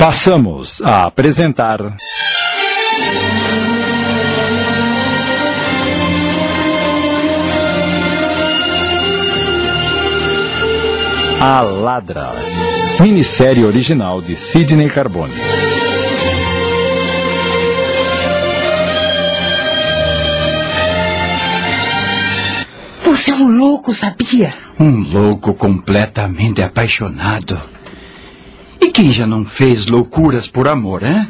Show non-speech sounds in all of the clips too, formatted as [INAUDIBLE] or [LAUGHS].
Passamos a apresentar. A Ladra, minissérie original de Sidney Carbone. Você é um louco, sabia? Um louco completamente apaixonado. E quem já não fez loucuras por amor, hein?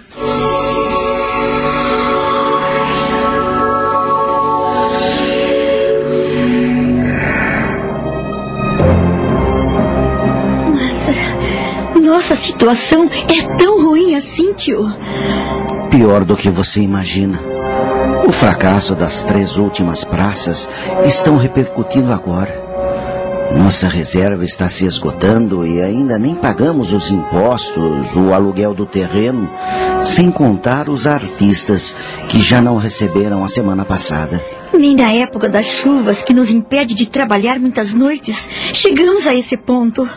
Mas nossa situação é tão ruim assim, tio. Pior do que você imagina. O fracasso das três últimas praças estão repercutindo agora. Nossa reserva está se esgotando e ainda nem pagamos os impostos, o aluguel do terreno, sem contar os artistas que já não receberam a semana passada. Nem na época das chuvas que nos impede de trabalhar muitas noites, chegamos a esse ponto.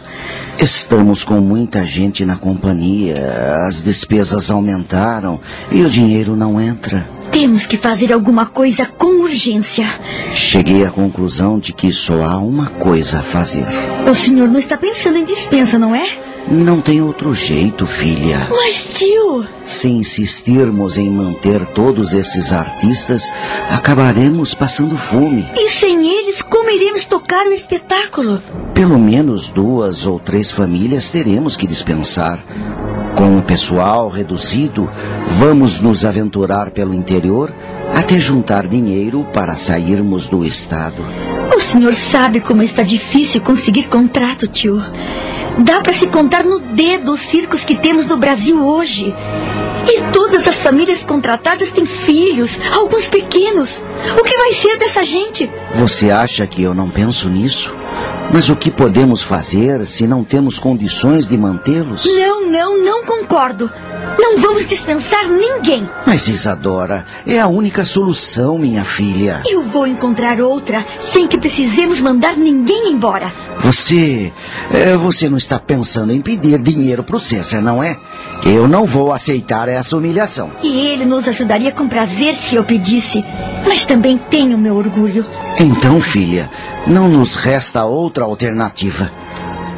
Estamos com muita gente na companhia, as despesas aumentaram e o dinheiro não entra. Temos que fazer alguma coisa com urgência. Cheguei à conclusão de que só há uma coisa a fazer. O senhor não está pensando em dispensa, não é? Não tem outro jeito, filha. Mas, tio. Se insistirmos em manter todos esses artistas, acabaremos passando fome. E sem eles, como iremos tocar o espetáculo? Pelo menos duas ou três famílias teremos que dispensar. Com o pessoal reduzido, vamos nos aventurar pelo interior até juntar dinheiro para sairmos do estado. O senhor sabe como está difícil conseguir contrato, tio. Dá para se contar no dedo os circos que temos no Brasil hoje. E todas as famílias contratadas têm filhos, alguns pequenos. O que vai ser dessa gente? Você acha que eu não penso nisso? Mas o que podemos fazer se não temos condições de mantê-los? Não, não, não concordo. Não vamos dispensar ninguém. Mas Isadora, é a única solução, minha filha. Eu vou encontrar outra sem que precisemos mandar ninguém embora. Você. É, você não está pensando em pedir dinheiro pro César, não é? Eu não vou aceitar essa humilhação. E ele nos ajudaria com prazer se eu pedisse. Mas também tenho meu orgulho. Então, filha, não nos resta outra alternativa.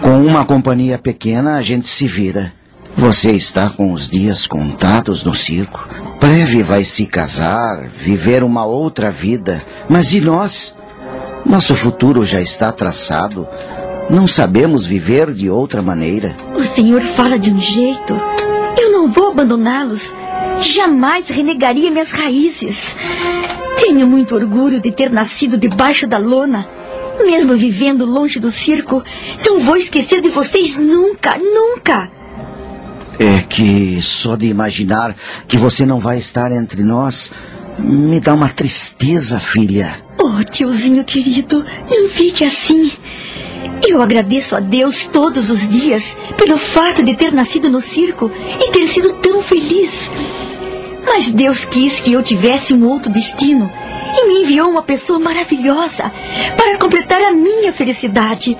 Com uma companhia pequena, a gente se vira. Você está com os dias contados no circo. Breve vai se casar, viver uma outra vida. Mas e nós? Nosso futuro já está traçado. Não sabemos viver de outra maneira. O senhor fala de um jeito. Eu não vou abandoná-los. Jamais renegaria minhas raízes. Tenho muito orgulho de ter nascido debaixo da lona. Mesmo vivendo longe do circo, não vou esquecer de vocês nunca, nunca. É que só de imaginar que você não vai estar entre nós me dá uma tristeza, filha. Oh, tiozinho querido, não fique assim. Eu agradeço a Deus todos os dias pelo fato de ter nascido no circo e ter sido tão feliz. Mas Deus quis que eu tivesse um outro destino e me enviou uma pessoa maravilhosa para completar a minha felicidade.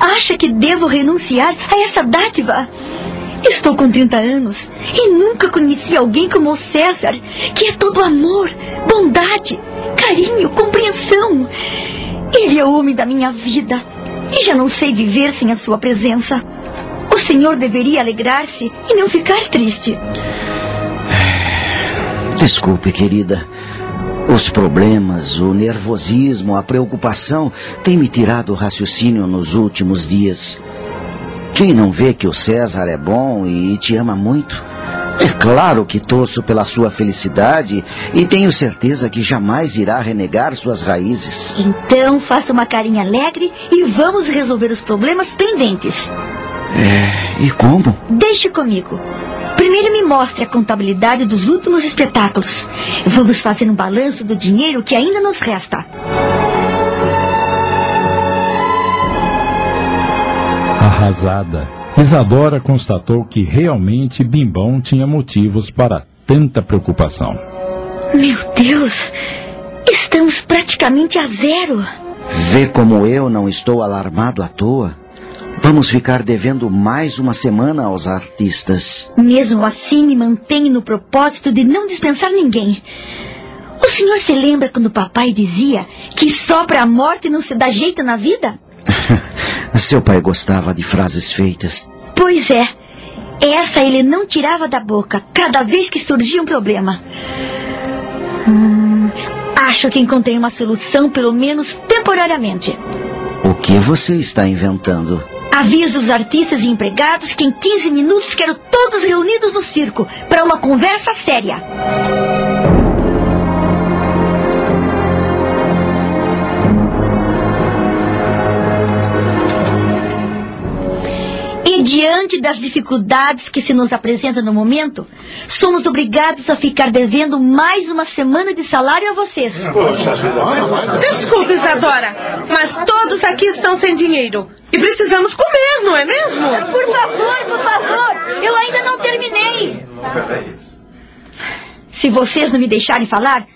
Acha que devo renunciar a essa dádiva? Estou com 30 anos e nunca conheci alguém como o César, que é todo amor, bondade, carinho, compreensão. Ele é o homem da minha vida e já não sei viver sem a sua presença. O senhor deveria alegrar-se e não ficar triste. Desculpe, querida. Os problemas, o nervosismo, a preocupação têm me tirado o raciocínio nos últimos dias. Quem não vê que o César é bom e te ama muito? É claro que torço pela sua felicidade e tenho certeza que jamais irá renegar suas raízes. Então faça uma carinha alegre e vamos resolver os problemas pendentes. É, e como? Deixe comigo. Primeiro me mostre a contabilidade dos últimos espetáculos. Vamos fazer um balanço do dinheiro que ainda nos resta. Arrasada, Isadora constatou que realmente Bimbão tinha motivos para tanta preocupação. Meu Deus! Estamos praticamente a zero. Vê como eu não estou alarmado à toa? Vamos ficar devendo mais uma semana aos artistas. Mesmo assim, me mantenho no propósito de não dispensar ninguém. O senhor se lembra quando o papai dizia que só para a morte não se dá jeito na vida? [LAUGHS] Seu pai gostava de frases feitas. Pois é. Essa ele não tirava da boca cada vez que surgia um problema. Hum, acho que encontrei uma solução, pelo menos temporariamente. O que você está inventando? Aviso os artistas e empregados que em 15 minutos quero todos reunidos no circo para uma conversa séria. Diante das dificuldades que se nos apresentam no momento, somos obrigados a ficar devendo mais uma semana de salário a vocês. Desculpe, Isadora, mas todos aqui estão sem dinheiro. E precisamos comer, não é mesmo? Por favor, por favor, eu ainda não terminei. Se vocês não me deixarem falar,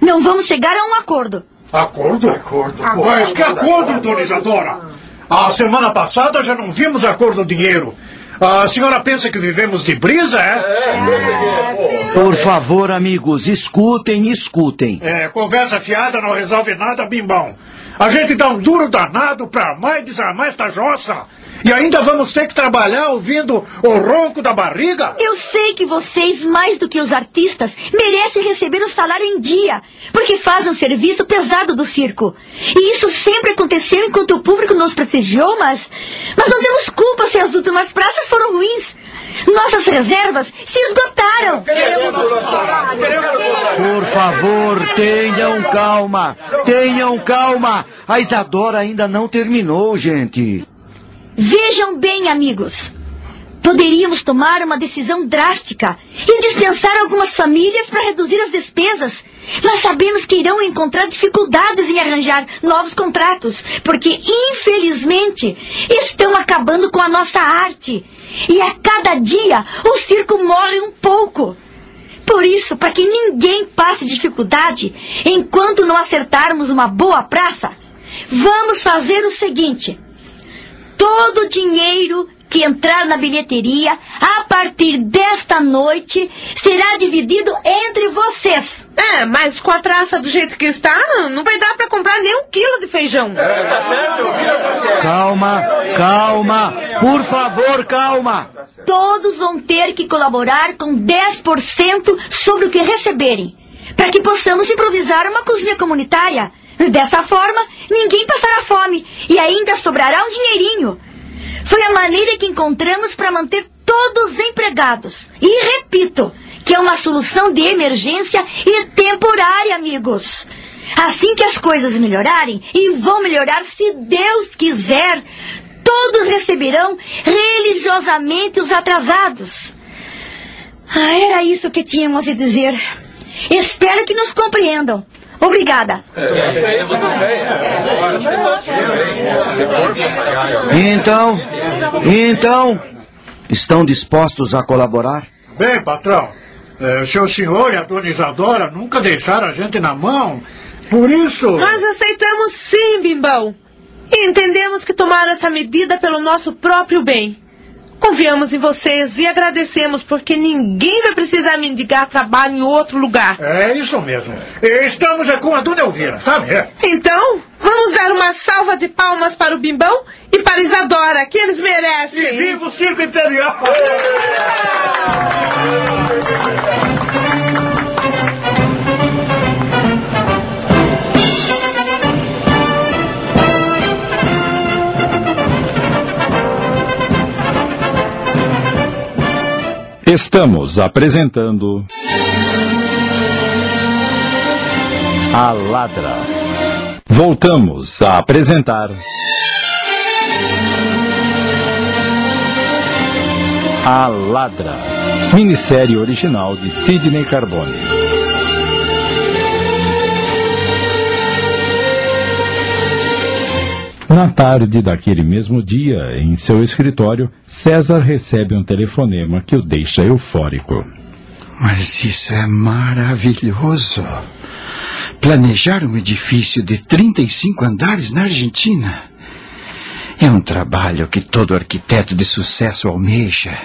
não vamos chegar a um acordo. Acordo? Acordo. Mas que acordo, dona Isadora? A semana passada já não vimos a cor do dinheiro. A senhora pensa que vivemos de brisa, é? Por favor, amigos, escutem, escutem. É, conversa fiada não resolve nada, bimbão. A gente dá um duro danado pra armar e desarmar esta jossa. E ainda vamos ter que trabalhar ouvindo o ronco da barriga? Eu sei que vocês, mais do que os artistas, merecem receber o salário em dia, porque fazem um serviço pesado do circo. E isso sempre aconteceu enquanto o público nos prestigiou, mas. Mas não temos culpa se as últimas praças foram ruins. Nossas reservas se esgotaram. Por favor, tenham calma. Tenham calma. A Isadora ainda não terminou, gente. Vejam bem, amigos. Poderíamos tomar uma decisão drástica e dispensar algumas famílias para reduzir as despesas. Mas sabemos que irão encontrar dificuldades em arranjar novos contratos, porque, infelizmente, estão acabando com a nossa arte. E a cada dia o circo morre um pouco. Por isso, para que ninguém passe dificuldade enquanto não acertarmos uma boa praça, vamos fazer o seguinte: todo o dinheiro que entrar na bilheteria a partir desta noite será dividido entre vocês. É, mas com a praça do jeito que está, não vai dar para comprar nem um quilo de feijão. Calma, calma. Por favor, calma. Todos vão ter que colaborar com 10% sobre o que receberem, para que possamos improvisar uma cozinha comunitária. Dessa forma, ninguém passará fome e ainda sobrará um dinheirinho. Foi a maneira que encontramos para manter todos empregados. E repito, que é uma solução de emergência e temporária, amigos. Assim que as coisas melhorarem, e vão melhorar se Deus quiser, todos receberão religiosamente os atrasados. Ah, era isso que tínhamos a dizer. Espero que nos compreendam. Obrigada. Então, então, estão dispostos a colaborar? Bem, patrão, eh, seu senhor e a dona Isadora nunca deixaram a gente na mão. Por isso. Nós aceitamos sim, Bimbão. E entendemos que tomaram essa medida pelo nosso próprio bem. Confiamos em vocês e agradecemos porque ninguém vai precisar mendigar trabalho em outro lugar. É isso mesmo. Estamos é com a dona Elvira, sabe? É. Então, vamos dar uma salva de palmas para o Bimbão e para a Isadora, que eles merecem. E viva o Circo Imperial! Estamos apresentando. A Ladra. Voltamos a apresentar. A Ladra. Minissérie original de Sidney Carbone. Na tarde daquele mesmo dia, em seu escritório, César recebe um telefonema que o deixa eufórico. Mas isso é maravilhoso. Planejar um edifício de 35 andares na Argentina. É um trabalho que todo arquiteto de sucesso almeja.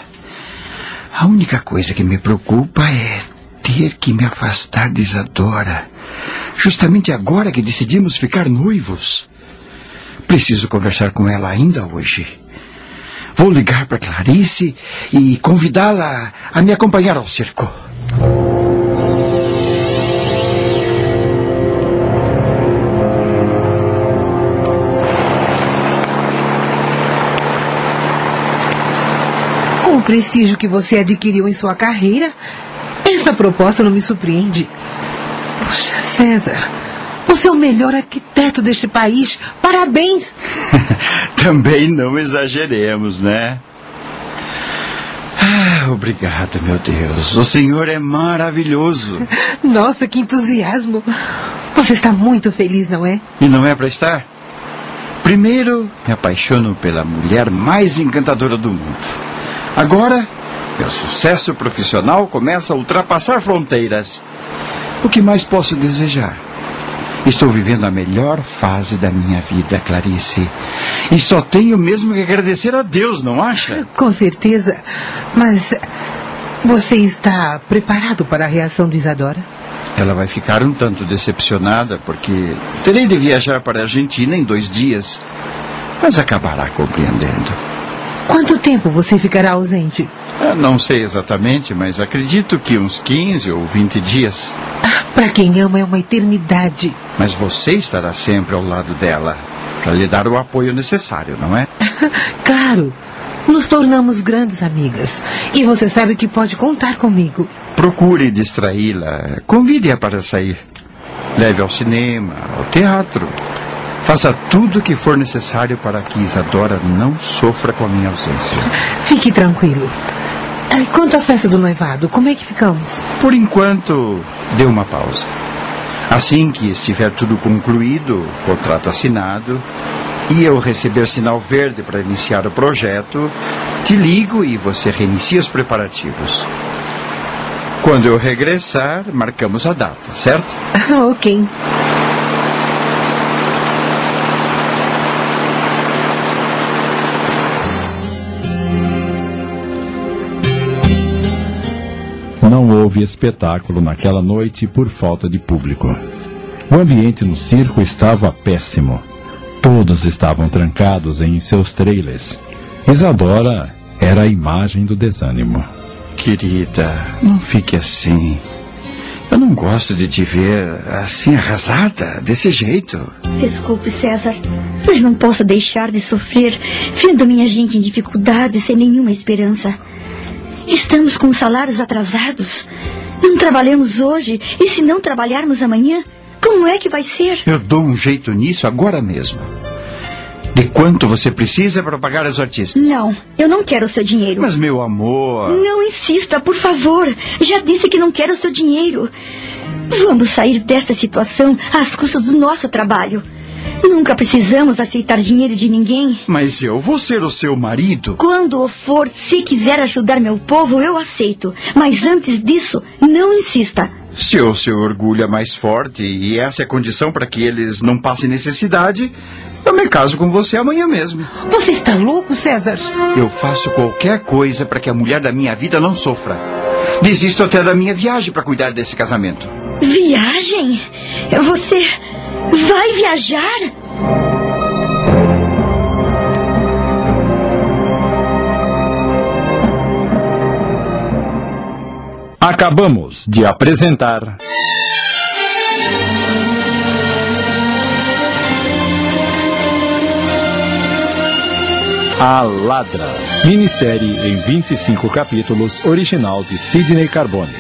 A única coisa que me preocupa é ter que me afastar de Isadora. Justamente agora que decidimos ficar noivos. Preciso conversar com ela ainda hoje. Vou ligar para Clarice e convidá-la a me acompanhar ao circo. Com o prestígio que você adquiriu em sua carreira, essa proposta não me surpreende. Poxa, César, você é o melhor arquiteto deste país. Parabéns! [LAUGHS] Também não exageremos, né? Ah, obrigado, meu Deus. O senhor é maravilhoso. [LAUGHS] Nossa, que entusiasmo! Você está muito feliz, não é? E não é para estar? Primeiro, me apaixono pela mulher mais encantadora do mundo. Agora, meu sucesso profissional começa a ultrapassar fronteiras. O que mais posso desejar? Estou vivendo a melhor fase da minha vida, Clarice. E só tenho mesmo que agradecer a Deus, não acha? Com certeza. Mas você está preparado para a reação de Isadora? Ela vai ficar um tanto decepcionada porque terei de viajar para a Argentina em dois dias. Mas acabará compreendendo. Quanto tempo você ficará ausente? Eu não sei exatamente, mas acredito que uns 15 ou 20 dias. Ah, para quem ama é uma eternidade. Mas você estará sempre ao lado dela para lhe dar o apoio necessário, não é? [LAUGHS] claro. Nos tornamos grandes amigas. E você sabe que pode contar comigo. Procure distraí-la. Convide-a para sair. Leve ao cinema, ao teatro. Faça tudo o que for necessário para que Isadora não sofra com a minha ausência. Fique tranquilo. Quanto à festa do noivado, como é que ficamos? Por enquanto, dê uma pausa. Assim que estiver tudo concluído, contrato assinado, e eu receber sinal verde para iniciar o projeto, te ligo e você reinicia os preparativos. Quando eu regressar, marcamos a data, certo? [LAUGHS] ok. Houve espetáculo naquela noite por falta de público. O ambiente no circo estava péssimo. Todos estavam trancados em seus trailers. Isadora era a imagem do desânimo. Querida, não fique assim. Eu não gosto de te ver assim arrasada, desse jeito. Desculpe, César, mas não posso deixar de sofrer vendo minha gente em dificuldade sem nenhuma esperança. Estamos com salários atrasados. Não trabalhamos hoje e se não trabalharmos amanhã, como é que vai ser? Eu dou um jeito nisso agora mesmo. De quanto você precisa para pagar os artistas? Não, eu não quero o seu dinheiro. Mas, meu amor. Não insista, por favor. Já disse que não quero o seu dinheiro. Vamos sair desta situação às custas do nosso trabalho. Nunca precisamos aceitar dinheiro de ninguém. Mas eu vou ser o seu marido. Quando o for, se quiser ajudar meu povo, eu aceito. Mas antes disso, não insista. Se o seu orgulho é mais forte e essa é a condição para que eles não passem necessidade, eu me caso com você amanhã mesmo. Você está louco, César? Eu faço qualquer coisa para que a mulher da minha vida não sofra. Desisto até da minha viagem para cuidar desse casamento. Viagem? Você vai viajar? Acabamos de apresentar. A Ladra. Minissérie em 25 capítulos, original de Sidney Carbone.